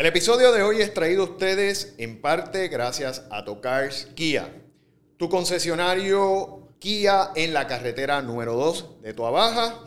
El episodio de hoy es traído a ustedes en parte gracias a Tocars Kia, tu concesionario Kia en la carretera número 2 de Tua Baja.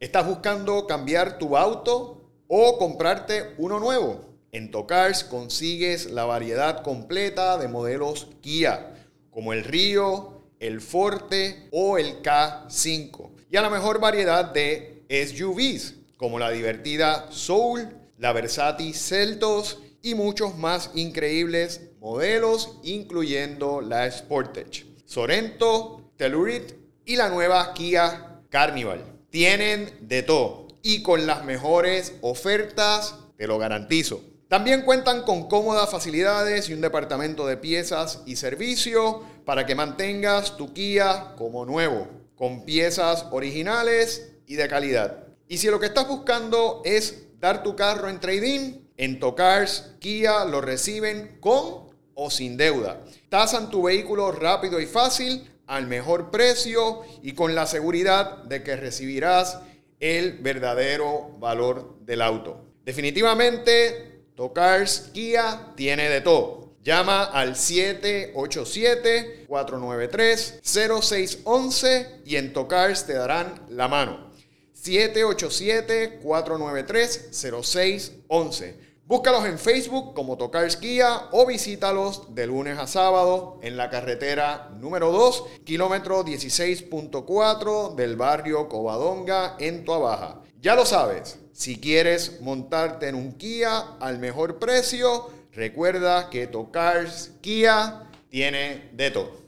¿Estás buscando cambiar tu auto o comprarte uno nuevo? En Tocars consigues la variedad completa de modelos Kia, como el Río, el Forte o el K5. Y a la mejor variedad de SUVs, como la divertida Soul, la Versati Celtos y muchos más increíbles modelos, incluyendo la Sportage, Sorento, Telluride y la nueva Kia Carnival. Tienen de todo y con las mejores ofertas, te lo garantizo. También cuentan con cómodas facilidades y un departamento de piezas y servicio para que mantengas tu Kia como nuevo, con piezas originales y de calidad. Y si lo que estás buscando es dar tu carro en trading, en Tocars Kia lo reciben con o sin deuda. Tasan tu vehículo rápido y fácil al mejor precio y con la seguridad de que recibirás el verdadero valor del auto. Definitivamente, Tocars Kia tiene de todo. Llama al 787-493-0611 y en Tocars te darán la mano. 787-493-0611. Búscalos en Facebook como Tocars Kia o visítalos de lunes a sábado en la carretera número 2, kilómetro 16.4 del barrio Covadonga en Tuabaja. Ya lo sabes, si quieres montarte en un Kia al mejor precio, recuerda que Tocars Kia tiene de todo.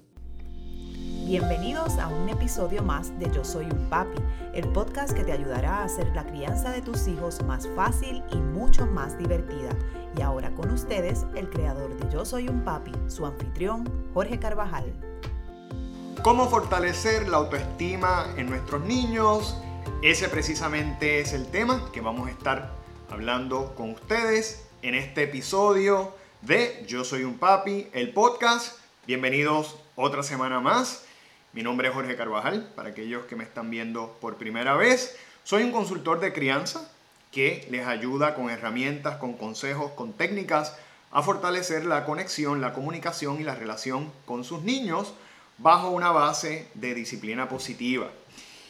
Bienvenidos a un episodio más de Yo Soy un Papi, el podcast que te ayudará a hacer la crianza de tus hijos más fácil y mucho más divertida. Y ahora con ustedes, el creador de Yo Soy un Papi, su anfitrión, Jorge Carvajal. ¿Cómo fortalecer la autoestima en nuestros niños? Ese precisamente es el tema que vamos a estar hablando con ustedes en este episodio de Yo Soy un Papi, el podcast. Bienvenidos otra semana más. Mi nombre es Jorge Carvajal, para aquellos que me están viendo por primera vez. Soy un consultor de crianza que les ayuda con herramientas, con consejos, con técnicas a fortalecer la conexión, la comunicación y la relación con sus niños bajo una base de disciplina positiva.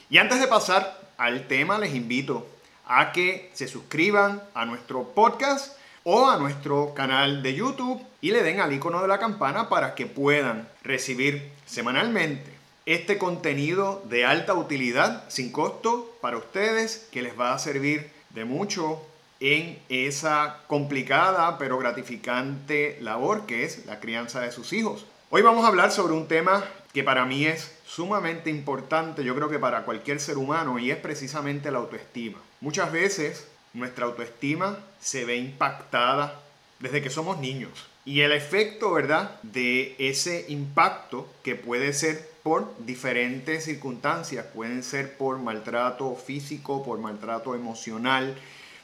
Y antes de pasar al tema, les invito a que se suscriban a nuestro podcast o a nuestro canal de YouTube y le den al icono de la campana para que puedan recibir semanalmente este contenido de alta utilidad, sin costo para ustedes, que les va a servir de mucho en esa complicada pero gratificante labor que es la crianza de sus hijos. Hoy vamos a hablar sobre un tema que para mí es sumamente importante, yo creo que para cualquier ser humano, y es precisamente la autoestima. Muchas veces nuestra autoestima se ve impactada desde que somos niños. Y el efecto, ¿verdad?, de ese impacto que puede ser por diferentes circunstancias. Pueden ser por maltrato físico, por maltrato emocional.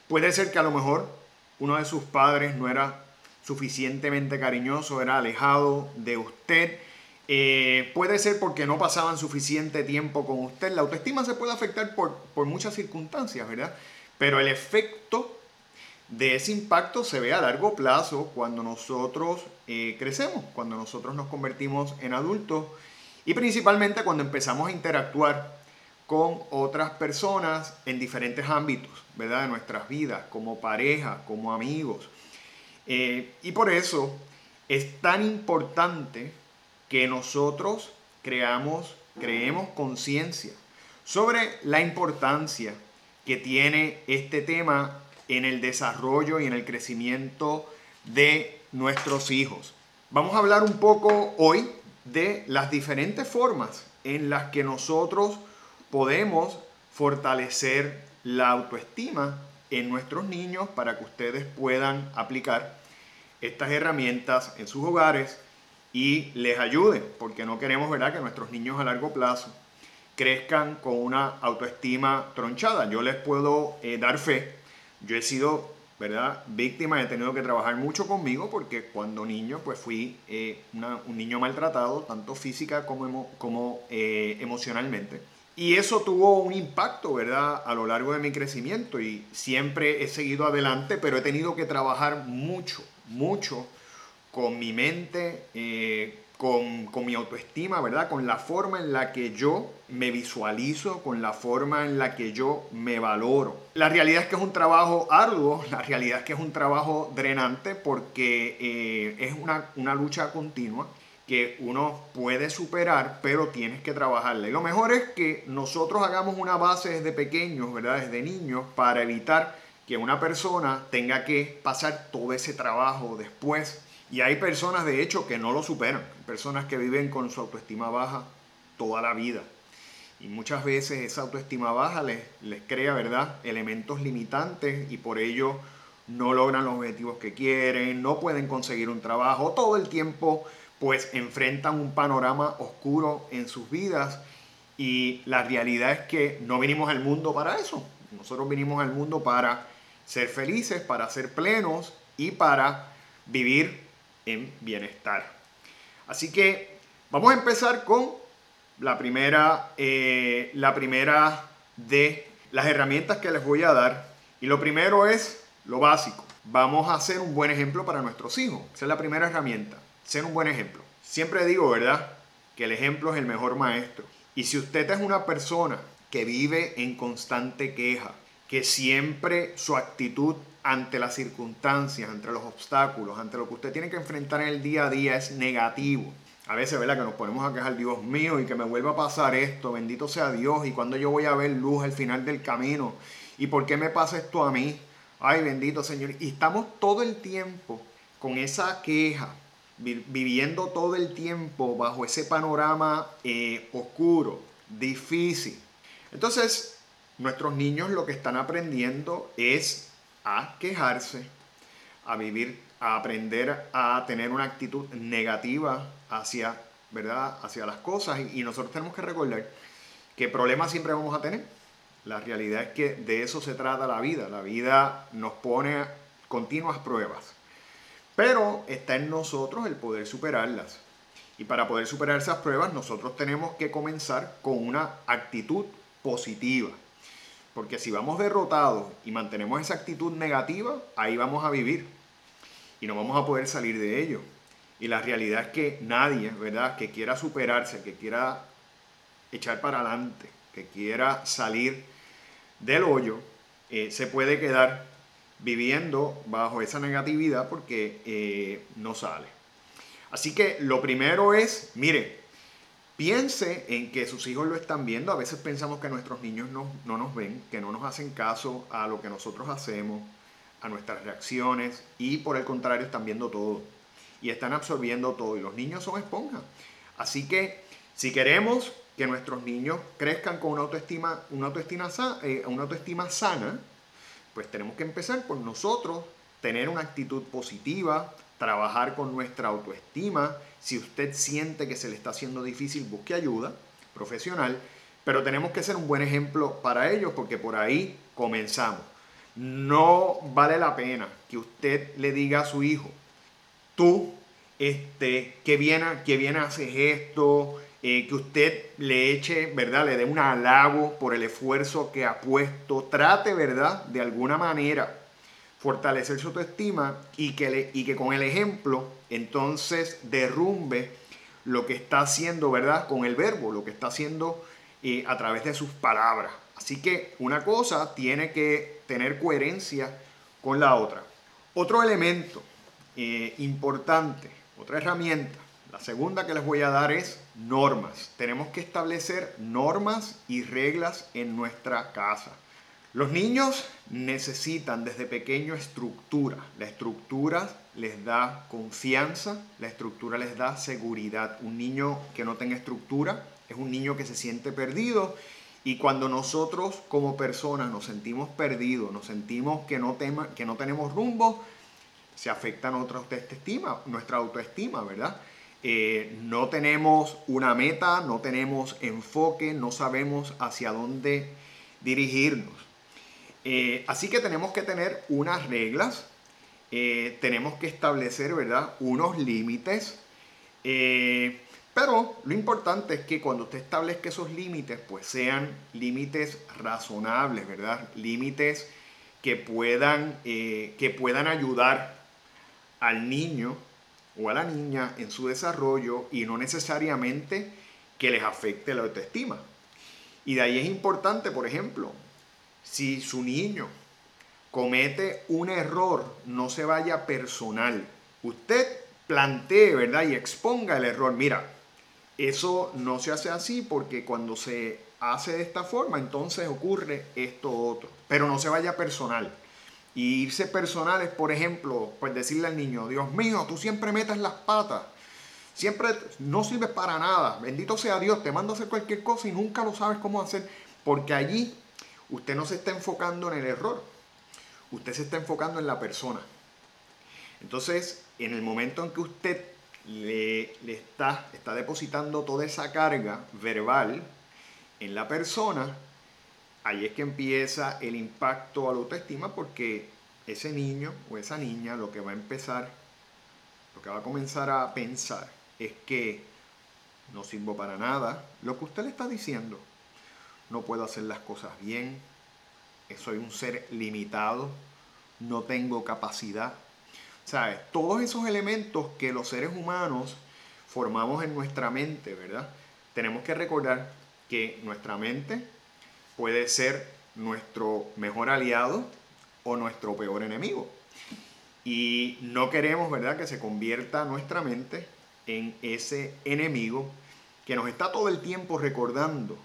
Puede ser que a lo mejor uno de sus padres no era suficientemente cariñoso, era alejado de usted. Eh, puede ser porque no pasaban suficiente tiempo con usted. La autoestima se puede afectar por, por muchas circunstancias, ¿verdad? Pero el efecto de ese impacto se ve a largo plazo cuando nosotros eh, crecemos, cuando nosotros nos convertimos en adultos y principalmente cuando empezamos a interactuar con otras personas en diferentes ámbitos, ¿verdad? De nuestras vidas, como pareja, como amigos. Eh, y por eso es tan importante que nosotros creamos, creemos conciencia sobre la importancia que tiene este tema en el desarrollo y en el crecimiento de nuestros hijos. Vamos a hablar un poco hoy de las diferentes formas en las que nosotros podemos fortalecer la autoestima en nuestros niños para que ustedes puedan aplicar estas herramientas en sus hogares y les ayude, porque no queremos ¿verdad? que nuestros niños a largo plazo crezcan con una autoestima tronchada. Yo les puedo eh, dar fe, yo he sido ¿verdad? Víctima, he tenido que trabajar mucho conmigo porque cuando niño pues fui eh, un niño maltratado, tanto física como, como eh, emocionalmente. Y eso tuvo un impacto, ¿verdad?, a lo largo de mi crecimiento y siempre he seguido adelante, pero he tenido que trabajar mucho, mucho con mi mente, eh, con, mi autoestima, ¿verdad? Con la forma en la que yo me visualizo, con la forma en la que yo me valoro. La realidad es que es un trabajo arduo, la realidad es que es un trabajo drenante porque eh, es una, una lucha continua que uno puede superar, pero tienes que trabajarla. Y lo mejor es que nosotros hagamos una base desde pequeños, ¿verdad? Desde niños, para evitar que una persona tenga que pasar todo ese trabajo después. Y hay personas, de hecho, que no lo superan. Personas que viven con su autoestima baja toda la vida. Y muchas veces esa autoestima baja les, les crea, ¿verdad? Elementos limitantes y por ello no logran los objetivos que quieren, no pueden conseguir un trabajo, todo el tiempo pues enfrentan un panorama oscuro en sus vidas y la realidad es que no vinimos al mundo para eso. Nosotros vinimos al mundo para ser felices, para ser plenos y para vivir en bienestar. Así que vamos a empezar con la primera, eh, la primera de las herramientas que les voy a dar. Y lo primero es lo básico. Vamos a hacer un buen ejemplo para nuestros hijos. Esa es la primera herramienta ser un buen ejemplo. Siempre digo, ¿verdad? Que el ejemplo es el mejor maestro. Y si usted es una persona que vive en constante queja, que siempre su actitud ante las circunstancias, ante los obstáculos, ante lo que usted tiene que enfrentar en el día a día es negativo. A veces, ¿verdad? Que nos ponemos a quejar, Dios mío, y que me vuelva a pasar esto, bendito sea Dios, y cuando yo voy a ver luz al final del camino, y por qué me pasa esto a mí, ay, bendito Señor. Y estamos todo el tiempo con esa queja, viviendo todo el tiempo bajo ese panorama eh, oscuro, difícil. Entonces, nuestros niños lo que están aprendiendo es a quejarse, a vivir, a aprender a tener una actitud negativa hacia, ¿verdad? hacia las cosas. Y, nosotros tenemos que recordar que problemas siempre vamos a tener. La realidad es que de eso se trata la vida. La vida nos pone continuas pruebas. Pero está en nosotros el poder superarlas. Y para poder superar esas pruebas nosotros tenemos que comenzar con una actitud positiva. Porque si vamos derrotados y mantenemos esa actitud negativa, ahí vamos a vivir. Y no vamos a poder salir de ello. Y la realidad es que nadie, ¿verdad?, que quiera superarse, que quiera echar para adelante, que quiera salir del hoyo, eh, se puede quedar viviendo bajo esa negatividad porque eh, no sale. Así que lo primero es, mire, piense en que sus hijos lo están viendo. A veces pensamos que nuestros niños no, no nos ven, que no nos hacen caso a lo que nosotros hacemos, a nuestras reacciones y por el contrario están viendo todo y están absorbiendo todo y los niños son esponjas. Así que si queremos que nuestros niños crezcan con una autoestima, una autoestima, eh, una autoestima sana, pues tenemos que empezar por nosotros, tener una actitud positiva, trabajar con nuestra autoestima. Si usted siente que se le está haciendo difícil, busque ayuda profesional, pero tenemos que ser un buen ejemplo para ellos porque por ahí comenzamos. No vale la pena que usted le diga a su hijo, tú, este, que bien, que bien haces esto, eh, que usted le eche, ¿verdad? Le dé un halago por el esfuerzo que ha puesto. Trate, ¿verdad? De alguna manera fortalecer su autoestima y que, le, y que con el ejemplo entonces derrumbe lo que está haciendo, ¿verdad? Con el verbo, lo que está haciendo eh, a través de sus palabras. Así que una cosa tiene que tener coherencia con la otra. Otro elemento eh, importante, otra herramienta la segunda que les voy a dar es normas. Tenemos que establecer normas y reglas en nuestra casa. Los niños necesitan desde pequeño estructura. La estructura les da confianza, la estructura les da seguridad. Un niño que no tenga estructura es un niño que se siente perdido y cuando nosotros como personas nos sentimos perdidos, nos sentimos que no, tenemos rumbo, se afecta nuestra autoestima, nuestra autoestima, ¿verdad? Eh, no tenemos una meta, no tenemos enfoque, no sabemos hacia dónde dirigirnos. Eh, así que tenemos que tener unas reglas, eh, tenemos que establecer, ¿verdad? Unos límites, Pero lo importante es que cuando usted establezca esos límites, pues sean límites razonables, ¿verdad? Límites que puedan, eh, que puedan ayudar al niño o a la niña en su desarrollo y no necesariamente que les afecte la autoestima. Y de ahí es importante, por ejemplo, si su niño comete un error, no se vaya personal. Usted plantee, ¿verdad? Y exponga el error. Mira, eso no se hace así porque cuando se hace de esta forma, entonces ocurre esto otro. Pero no se vaya personal. Y irse personal es, por ejemplo, pues decirle al niño, Dios mío, tú siempre metes las patas. Siempre no sirves para nada. Bendito sea Dios, te mando a hacer cualquier cosa y nunca lo sabes cómo hacer. Porque allí usted no se está enfocando en el error. Usted se está enfocando en la persona. Entonces, en el momento en que usted le, está, está depositando toda esa carga verbal en la persona, ahí es que empieza el impacto a la autoestima porque ese niño o esa niña lo que va a empezar, lo que va a comenzar a pensar es que no sirvo para nada. Lo que usted le está diciendo, no puedo hacer las cosas bien, soy un ser limitado, no tengo capacidad. ¿Sabes? Todos esos elementos que los seres humanos formamos en nuestra mente, ¿verdad? Tenemos que recordar que nuestra mente puede ser nuestro mejor aliado o nuestro peor enemigo. Y no queremos, ¿verdad?, que se convierta nuestra mente en ese enemigo que nos está todo el tiempo recordando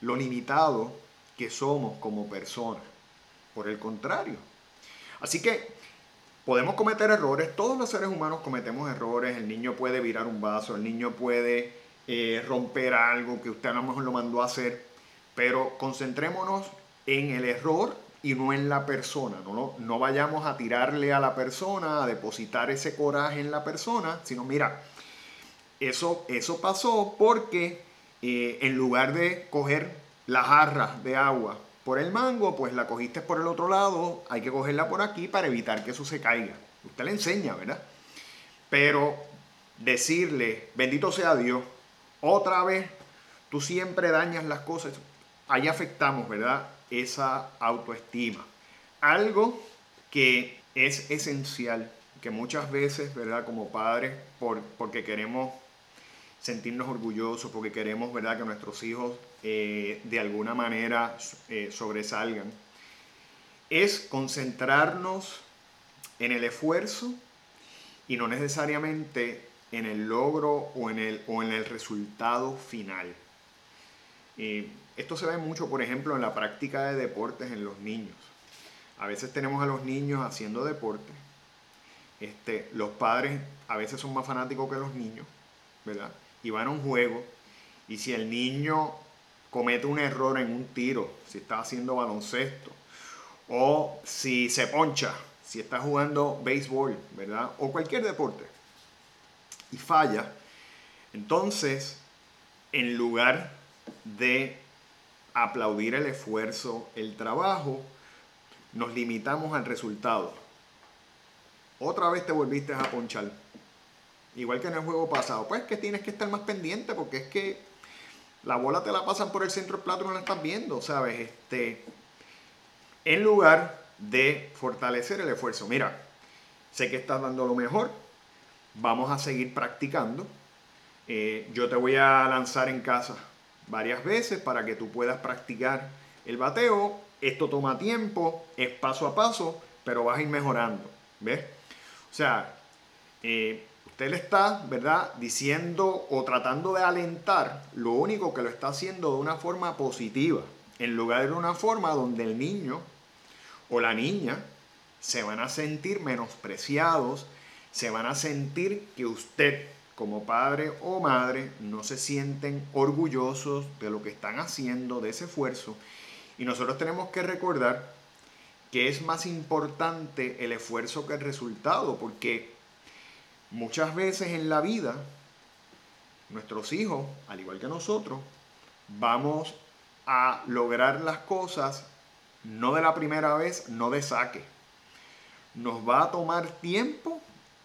lo limitado que somos como personas. Por el contrario. Así que podemos cometer errores, todos los seres humanos cometemos errores, el niño puede virar un vaso, el niño puede eh, romper algo que usted a lo mejor lo mandó a hacer, pero concentrémonos en el error y no en la persona. No, no, vayamos a tirarle a la persona, a depositar ese coraje en la persona, sino mira, eso, eso pasó porque eh, en lugar de coger la jarra de agua por el mango, pues la cogiste por el otro lado, hay que cogerla por aquí para evitar que eso se caiga. Usted le enseña, ¿verdad? Pero decirle, bendito sea Dios, otra vez, tú siempre dañas las cosas, ahí afectamos, ¿verdad? Esa autoestima. Algo que es esencial, que muchas veces, ¿verdad? Como padres, por, porque queremos sentirnos orgullosos, porque queremos, ¿verdad? Que nuestros hijos eh, de alguna manera eh, sobresalgan, es concentrarnos en el esfuerzo y no necesariamente en el logro o en el, o en el resultado final. esto se ve mucho, por ejemplo, en la práctica de deportes en los niños. A veces tenemos a los niños haciendo deporte. Este, los padres a veces son más fanáticos que los niños, ¿verdad? Y van a un juego. Y si el niño comete un error en un tiro, si está haciendo baloncesto, o si se poncha, si está jugando béisbol, ¿verdad? O cualquier deporte, y falla, entonces, en lugar de aplaudir el esfuerzo, el trabajo, nos limitamos al resultado. Otra vez te volviste a ponchar. Igual que en el juego pasado. Pues que tienes que estar más pendiente porque es que la bola te la pasan por el centro del plato y no la estás viendo, ¿sabes? Este, en lugar de fortalecer el esfuerzo. Mira, sé que estás dando lo mejor, vamos a seguir practicando. Eh, yo te voy a lanzar en casa varias veces para que tú puedas practicar el bateo. Esto toma tiempo, es paso a paso, pero vas a ir mejorando. ¿Ves? O sea, eh, usted le está, ¿verdad?, diciendo o tratando de alentar, lo único que lo está haciendo de una forma positiva, en lugar de una forma donde el niño o la niña se van a sentir menospreciados, se van a sentir que usted como padre o madre no se sienten orgullosos de lo que están haciendo, de ese esfuerzo. Y nosotros tenemos que recordar que es más importante el esfuerzo que el resultado, porque Muchas veces en la vida, nuestros hijos, al igual que nosotros, vamos a lograr las cosas no de la primera vez, no de saque. Nos va a tomar tiempo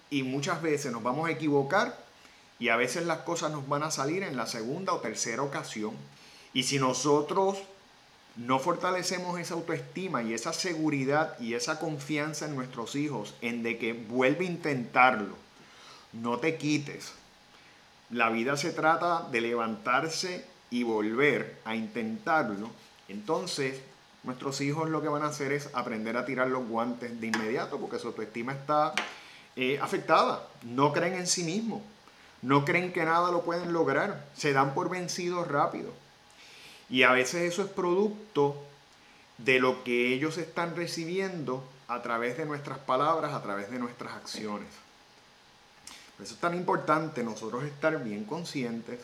y muchas veces nos vamos a equivocar Y a veces las cosas nos van a salir en la segunda o tercera ocasión. Y si nosotros no fortalecemos esa autoestima y esa seguridad y esa confianza en nuestros hijos, en de que vuelve a intentarlo, no te quites. La vida se trata de levantarse y volver a intentarlo. Entonces, nuestros hijos lo que van a hacer es aprender a tirar los guantes de inmediato porque su autoestima está eh, afectada. No creen en sí mismos. No creen que nada lo pueden lograr. Se dan por vencidos rápido. Y a veces eso es producto de lo que ellos están recibiendo a través de nuestras palabras, a través de nuestras acciones. Por eso es tan importante nosotros estar bien conscientes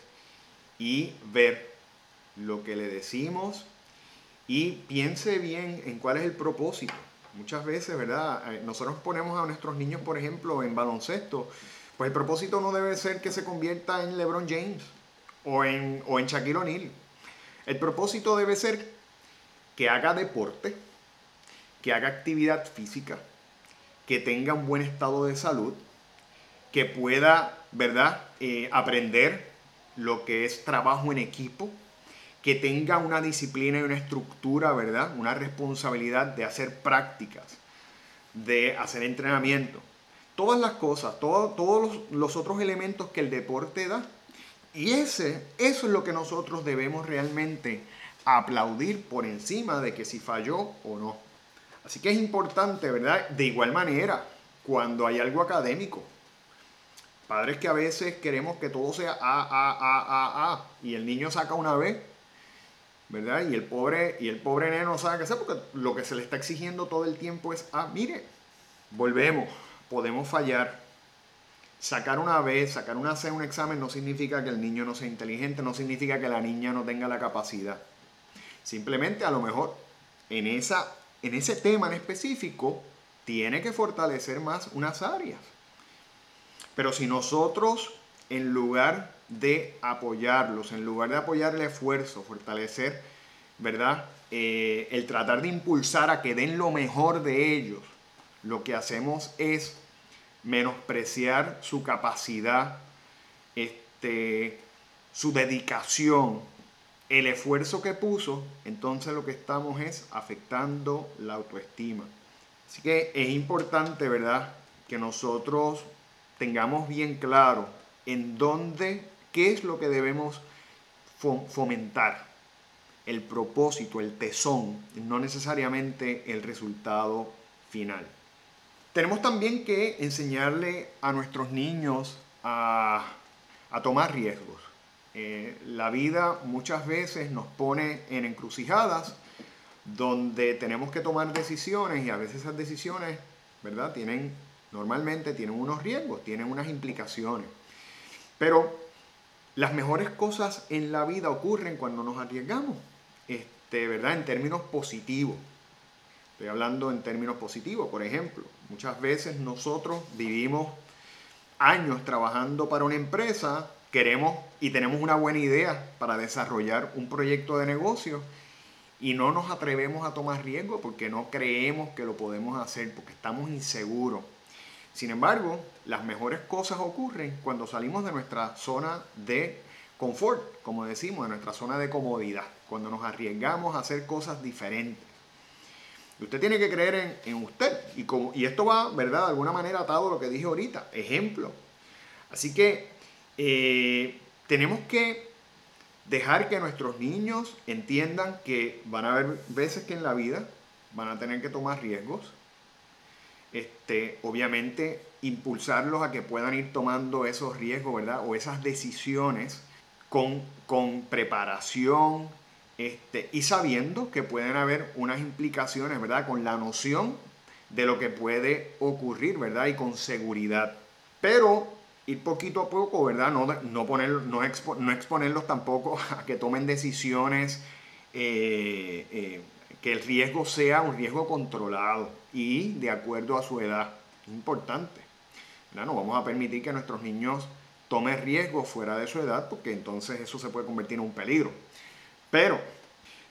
y ver lo que le decimos y piense bien en cuál es el propósito. Muchas veces, ¿verdad? Eh, nosotros ponemos a nuestros niños, por ejemplo, en baloncesto, pues el propósito no debe ser que se convierta en LeBron James o en, o en Shaquille O'Neal. El propósito debe ser que haga deporte, que haga actividad física, que tenga un buen estado de salud, que pueda, ¿verdad?, eh, aprender lo que es trabajo en equipo, que tenga una disciplina y una estructura, ¿verdad? Una responsabilidad de hacer prácticas, de hacer entrenamiento. Todas las cosas, todos los, los otros elementos que el deporte da, y ese, eso es lo que nosotros debemos realmente aplaudir por encima de que si falló o no. Así que es importante, ¿verdad? De igual manera, cuando hay algo académico, padres que a veces queremos que todo sea A, A, A, A, A, y el niño saca una B, ¿verdad? Y el pobre, y el pobre nene no sabe qué hacer porque lo que se le está exigiendo todo el tiempo es A. Mire, volvemos, podemos fallar, sacar una vez, sacar una C un examen no significa que el niño no sea inteligente, no significa que la niña no tenga la capacidad. Simplemente a lo mejor en, esa, en ese tema en específico tiene que fortalecer más unas áreas. Pero si nosotros, en lugar de apoyarlos, en lugar de apoyar el esfuerzo, fortalecer, ¿verdad? Eh, el tratar de impulsar a que den lo mejor de ellos, lo que hacemos es menospreciar su capacidad, este, su dedicación, el esfuerzo que puso, entonces lo que estamos es afectando la autoestima. Así que es importante, ¿verdad?, que nosotros tengamos bien claro en dónde, qué es lo que debemos fomentar. El propósito, el tesón, no necesariamente el resultado final. Tenemos también que enseñarle a nuestros niños a, tomar riesgos. Eh, la vida muchas veces nos pone en encrucijadas donde tenemos que tomar decisiones y a veces esas decisiones, ¿verdad? Tienen, normalmente tienen unos riesgos, tienen unas implicaciones. Pero las mejores cosas en la vida ocurren cuando nos arriesgamos, este, ¿verdad? En términos positivos. Estoy hablando en términos positivos, por ejemplo. Muchas veces nosotros vivimos años trabajando para una empresa, queremos y tenemos una buena idea para desarrollar un proyecto de negocio y no nos atrevemos a tomar riesgo porque no creemos que lo podemos hacer, porque estamos inseguros. Sin embargo, las mejores cosas ocurren cuando salimos de nuestra zona de confort, como decimos, de nuestra zona de comodidad, cuando nos arriesgamos a hacer cosas diferentes. Usted tiene que creer en, usted. Y, como, y esto va, ¿verdad? De alguna manera atado a lo que dije ahorita. Ejemplo. Así que eh, tenemos que dejar que nuestros niños entiendan que van a haber veces que en la vida van a tener que tomar riesgos. Este, obviamente, impulsarlos a que puedan ir tomando esos riesgos, ¿verdad? O esas decisiones con, con preparación, este, y sabiendo que pueden haber unas implicaciones, ¿verdad? Con la noción de lo que puede ocurrir, ¿verdad? Y con seguridad. Pero ir poquito a poco, ¿verdad? No, no, poner, no, exponerlos tampoco a que tomen decisiones, eh, eh, que el riesgo sea un riesgo controlado y de acuerdo a su edad. Importante. ¿verdad? No vamos a permitir que nuestros niños tomen riesgos fuera de su edad porque entonces eso se puede convertir en un peligro. Pero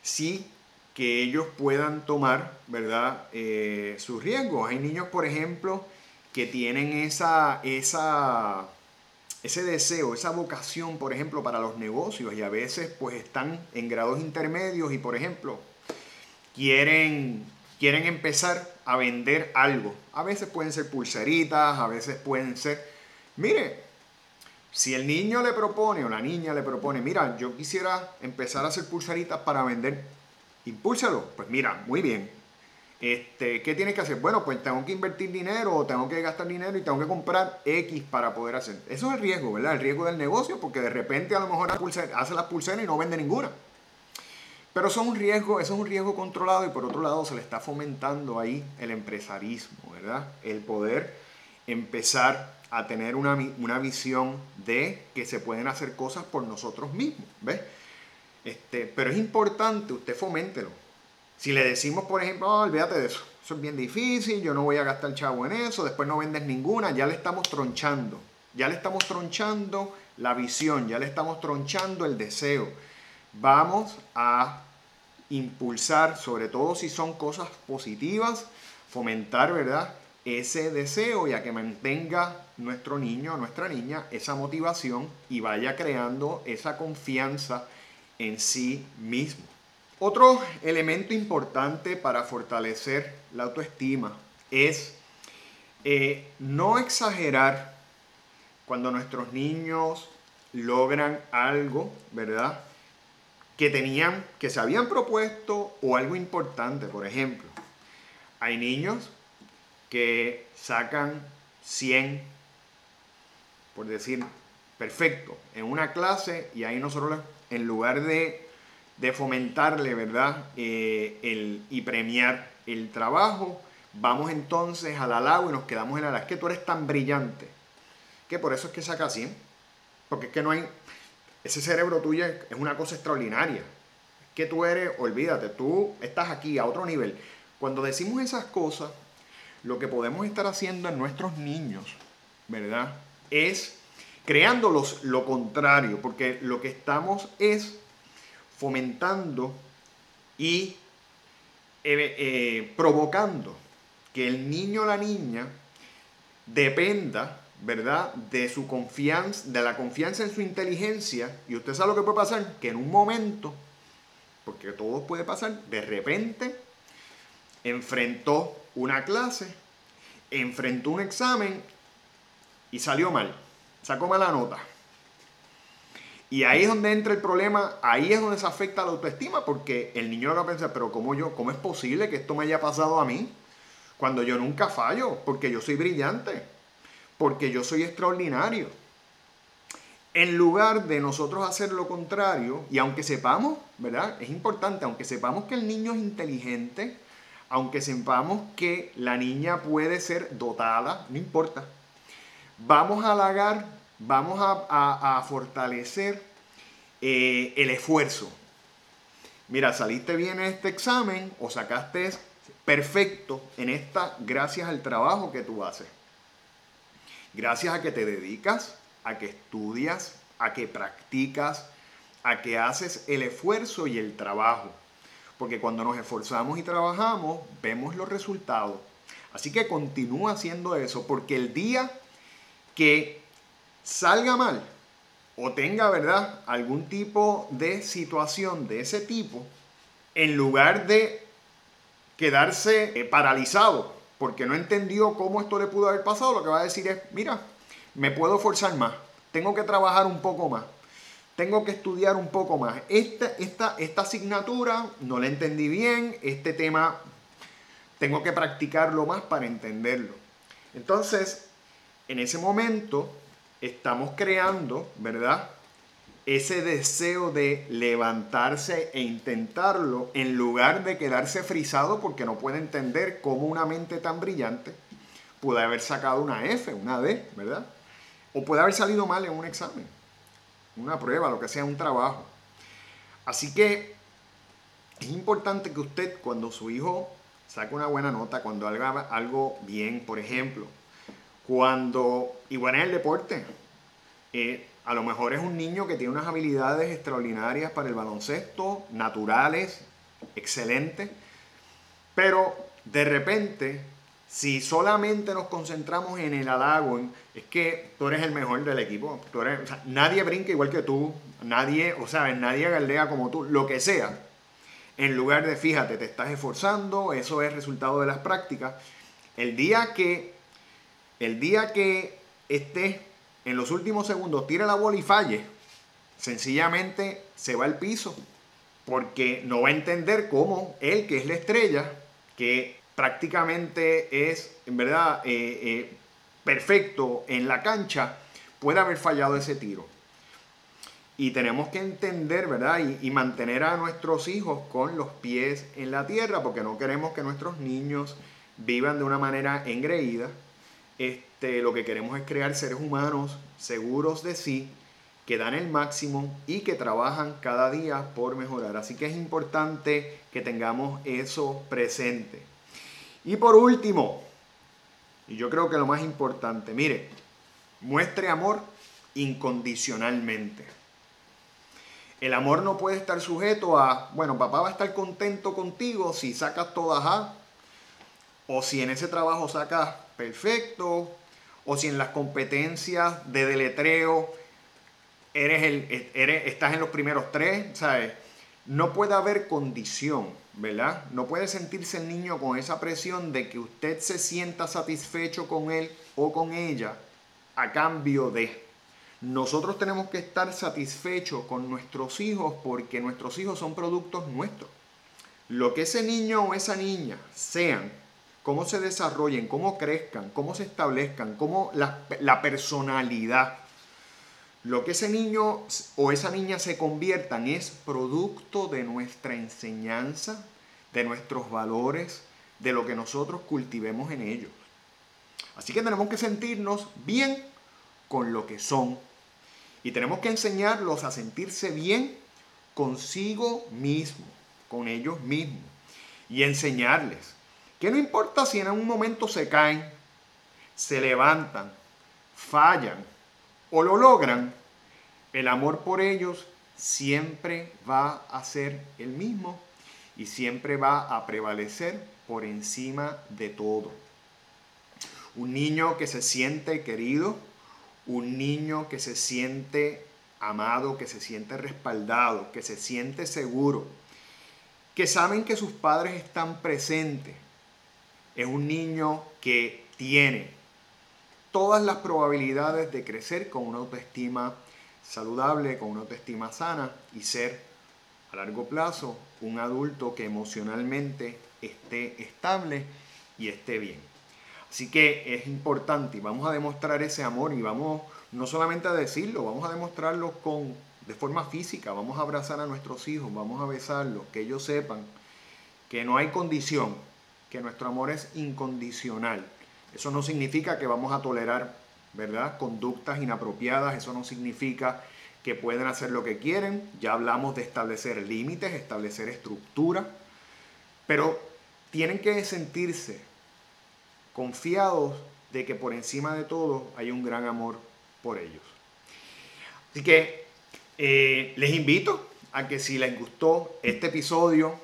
sí que ellos puedan tomar, ¿verdad? Eh, sus riesgos. Hay niños, por ejemplo, que tienen esa, esa ese deseo, esa vocación, por ejemplo, para los negocios y a veces pues están en grados intermedios y por ejemplo quieren, quieren empezar a vender algo. A veces pueden ser pulseritas, a veces pueden ser... Mire, si el niño le propone o la niña le propone, mira, yo quisiera empezar a hacer pulseritas para vender, impúlsalo. Pues mira, muy bien, este, ¿Qué tienes que hacer? Bueno, pues tengo que invertir dinero o tengo que gastar dinero y tengo que comprar X para poder hacer. Eso es el riesgo, ¿verdad? El riesgo del negocio, porque de repente a lo mejor hace las pulseras y no vende ninguna. Pero eso es un riesgo, eso es un riesgo controlado y por otro lado se le está fomentando ahí el empresarismo, ¿verdad? El poder empezar a tener una, una visión de que se pueden hacer cosas por nosotros mismos, ¿ves? Este, pero es importante, usted foméntelo si le decimos, por ejemplo, oh, olvídate de eso, eso es bien difícil, yo no voy a gastar chavo en eso, después no vendes ninguna, ya le estamos tronchando, ya le estamos tronchando la visión, ya le estamos tronchando el deseo. Vamos a impulsar, sobre todo si son cosas positivas, fomentar, ¿verdad? Ese deseo y a que mantenga nuestro niño nuestra niña esa motivación y vaya creando esa confianza en sí mismo. Otro elemento importante para fortalecer la autoestima es eh, no exagerar cuando nuestros niños logran algo, ¿verdad? Que tenían, que se habían propuesto o algo importante, por ejemplo. Hay niños que sacan 100, por decir, perfecto, en una clase y ahí nosotros en lugar de de fomentarle, ¿verdad? Eh, el, y premiar el trabajo. Vamos entonces al halago y nos quedamos en la Es que tú eres tan brillante. Que por eso es que saca 100. Porque es que no hay... Ese cerebro tuyo es una cosa extraordinaria. Es que tú eres, olvídate, tú estás aquí a otro nivel. Cuando decimos esas cosas, lo que podemos estar haciendo en nuestros niños, ¿verdad? Es creándolos lo contrario. Porque lo que estamos es fomentando y eh, eh, provocando que el niño o la niña dependa, ¿verdad?, de su confianza, de la confianza en su inteligencia. Y usted sabe lo que puede pasar, que en un momento, porque todo puede pasar, de repente enfrentó una clase, enfrentó un examen y salió mal, sacó mala nota. Y ahí es donde entra el problema, ahí es donde se afecta la autoestima, porque el niño va a pensar, pero ¿cómo yo, cómo es posible que esto me haya pasado a mí? Cuando yo nunca fallo, porque yo soy brillante, porque yo soy extraordinario. En lugar de nosotros hacer lo contrario, y aunque sepamos, ¿verdad? Es importante, aunque sepamos que el niño es inteligente, aunque sepamos que la niña puede ser dotada, no importa. Vamos a halagar vamos a, fortalecer eh, el esfuerzo. Mira, saliste bien en este examen o sacaste perfecto en esta gracias al trabajo que tú haces. Gracias a que te dedicas, a que estudias, a que practicas, a que haces el esfuerzo y el trabajo. Porque cuando nos esforzamos y trabajamos, vemos los resultados. Así que continúa haciendo eso, porque el día que salga mal o tenga, ¿verdad?, algún tipo de situación de ese tipo, en lugar de quedarse eh, paralizado porque no entendió cómo esto le pudo haber pasado, lo que va a decir es, mira, me puedo forzar más, tengo que trabajar un poco más, tengo que estudiar un poco más. Esta, esta, esta asignatura no la entendí bien, este tema tengo que practicarlo más para entenderlo. Entonces, en ese momento, estamos creando, ¿verdad? Ese deseo de levantarse e intentarlo en lugar de quedarse frisado porque no puede entender cómo una mente tan brillante puede haber sacado una F, una D, ¿verdad? O puede haber salido mal en un examen, una prueba, lo que sea, un trabajo. Así que es importante que usted cuando su hijo saque una buena nota, cuando haga algo bien, por ejemplo, cuando, igual en el deporte, eh, a lo mejor es un niño que tiene unas habilidades extraordinarias para el baloncesto, naturales, excelentes, pero de repente Si solamente nos concentramos en el halago, es que tú eres el mejor del equipo, nadie brinca igual que tú, nadie, o sea, nadie galdea como tú, lo que sea. En lugar de, fíjate, te estás esforzando, eso es resultado de las prácticas. El día que, el día que estés en los últimos segundos, tira la bola y falle, sencillamente se va al piso, porque no va a entender cómo él, que es la estrella, que prácticamente es, en verdad, eh, eh, perfecto en la cancha, puede haber fallado ese tiro. Y tenemos que entender, ¿verdad? Y, mantener a nuestros hijos con los pies en la tierra, porque no queremos que nuestros niños vivan de una manera engreída. Este, lo que queremos es crear seres humanos seguros de sí, que dan el máximo y que trabajan cada día por mejorar. Así que es importante que tengamos eso presente. Y por último, y yo creo que lo más importante, mire, muestre amor incondicionalmente. El amor no puede estar sujeto a, bueno, papá va a estar contento contigo si sacas todas A, o si en ese trabajo sacas perfecto, o si en las competencias de deletreo eres el, estás en los primeros tres, ¿sabes? No puede haber condición, ¿verdad? No puede sentirse el niño con esa presión de que usted se sienta satisfecho con él o con ella a cambio de. Nosotros tenemos que estar satisfechos con nuestros hijos porque nuestros hijos son productos nuestros. Lo que ese niño o esa niña sean, cómo se desarrollen, cómo crezcan, cómo se establezcan, cómo la, personalidad, lo que ese niño o esa niña se conviertan es producto de nuestra enseñanza, de nuestros valores, de lo que nosotros cultivemos en ellos. Así que tenemos que sentirnos bien con lo que son y tenemos que enseñarlos a sentirse bien consigo mismo, con ellos mismos. Y enseñarles que no importa si en algún momento se caen, se levantan, fallan o lo logran, el amor por ellos siempre va a ser el mismo y siempre va a prevalecer por encima de todo. Un niño que se siente querido, un niño que se siente amado, que se siente respaldado, que se siente seguro, que saben que sus padres están presentes. Es un niño que tiene todas las probabilidades de crecer con una autoestima saludable, con una autoestima sana y ser a largo plazo un adulto que emocionalmente esté estable y esté bien. Así que es importante y vamos a demostrar ese amor y vamos no solamente a decirlo, vamos a demostrarlo con, de forma física, vamos a abrazar a nuestros hijos, vamos a besarlos, que ellos sepan que no hay condición, que nuestro amor es incondicional. Eso no significa que vamos a tolerar, ¿verdad? Conductas inapropiadas, eso no significa que pueden hacer lo que quieren. Ya hablamos de establecer límites, establecer estructura, pero tienen que sentirse confiados de que por encima de todo hay un gran amor por ellos. Así que eh, les invito a que si les gustó este episodio,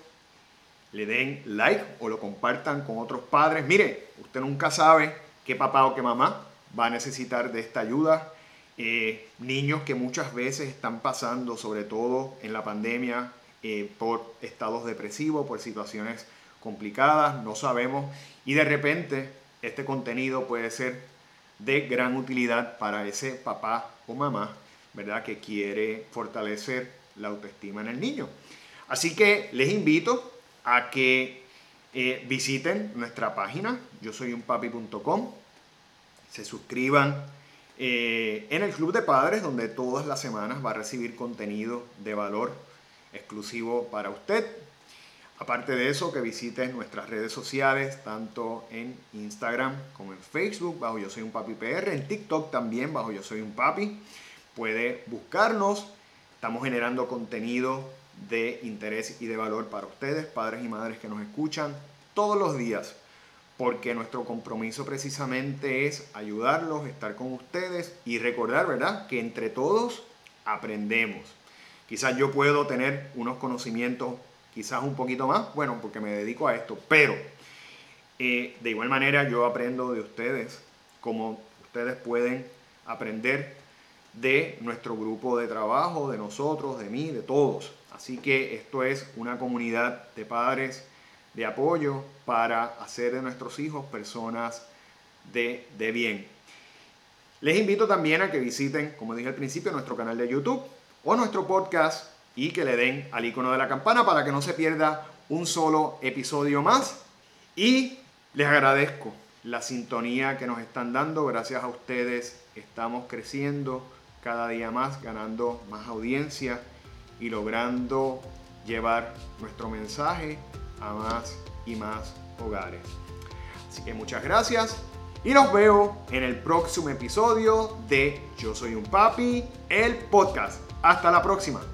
le den like o lo compartan con otros padres. Mire, usted nunca sabe qué papá o qué mamá va a necesitar de esta ayuda. Eh, niños que muchas veces están pasando, sobre todo en la pandemia, eh, por estados depresivos, por situaciones complicadas, no sabemos. Y de repente este contenido puede ser de gran utilidad para ese papá o mamá, ¿verdad? Que quiere fortalecer la autoestima en el niño. Así que les invito a que eh, visiten nuestra página, yo soy un papi.com, se suscriban eh, en el Club de Padres, donde todas las semanas va a recibir contenido de valor exclusivo para usted. Aparte de eso, que visites nuestras redes sociales, tanto en Instagram como en Facebook, bajo Yo Soy un Papi PR, en TikTok también, bajo Yo Soy un Papi. Puede buscarnos. Estamos generando contenido de interés y de valor para ustedes, padres y madres que nos escuchan todos los días, porque nuestro compromiso precisamente es ayudarlos, estar con ustedes y recordar, ¿verdad?, que entre todos aprendemos. Quizás yo puedo tener unos conocimientos quizás un poquito más, bueno, porque me dedico a esto, pero Eh, de igual manera yo aprendo de ustedes, como ustedes pueden aprender de nuestro grupo de trabajo, de nosotros, de mí, de todos. Así que esto es una comunidad de padres de apoyo para hacer de nuestros hijos personas de, de bien. Les invito también a que visiten, como dije al principio, nuestro canal de YouTube o nuestro podcast y que le den al icono de la campana para que no se pierda un solo episodio más. Y les agradezco la sintonía que nos están dando. Gracias a ustedes estamos creciendo cada día más, ganando más audiencia y logrando llevar nuestro mensaje a más y más hogares. Así que muchas gracias y los veo en el próximo episodio de Yo Soy un Papi, el podcast. Hasta la próxima.